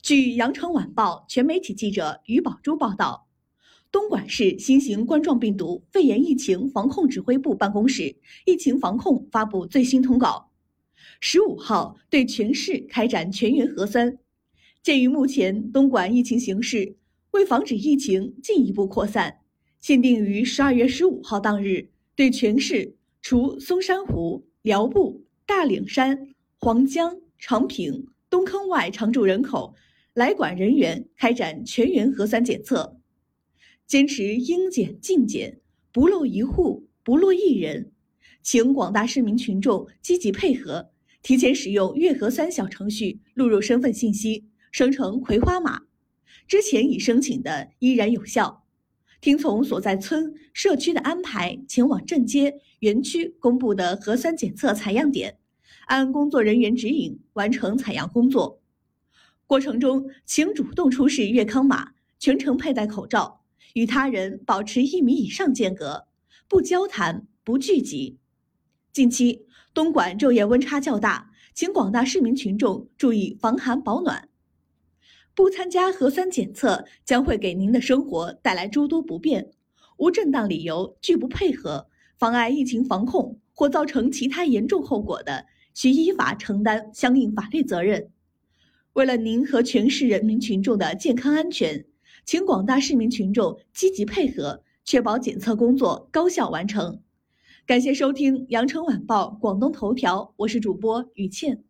据羊城晚报全媒体记者于宝珠报道，东莞市新型冠状病毒肺炎疫情防控指挥部办公室疫情防控发布最新通告，十五号对全市开展全员核酸。鉴于目前东莞疫情形势，为防止疫情进一步扩散，限定于十二月十五号当日，对全市除松山湖、寮步、大岭山、黄江、长平、东坑外常住人口。来管人员开展全员核酸检测，坚持应检尽检，不漏一户，不落一人。请广大市民群众积极配合，提前使用粤核酸小程序录入身份信息，生成葵花码。之前已申请的依然有效。听从所在村、社区的安排，前往镇街、园区公布的核酸检测采样点，按工作人员指引完成采样工作。过程中，请主动出示粤康码，全程佩戴口罩，与他人保持一米以上间隔，不交谈、不聚集。近期，东莞昼夜温差较大，请广大市民群众注意防寒保暖。不参加核酸检测将会给您的生活带来诸多不便，无正当理由拒不配合，妨碍疫情防控或造成其他严重后果的，需依法承担相应法律责任。为了您和全市人民群众的健康安全，请广大市民群众积极配合，确保检测工作高效完成。感谢收听羊城晚报广东头条，我是主播于倩。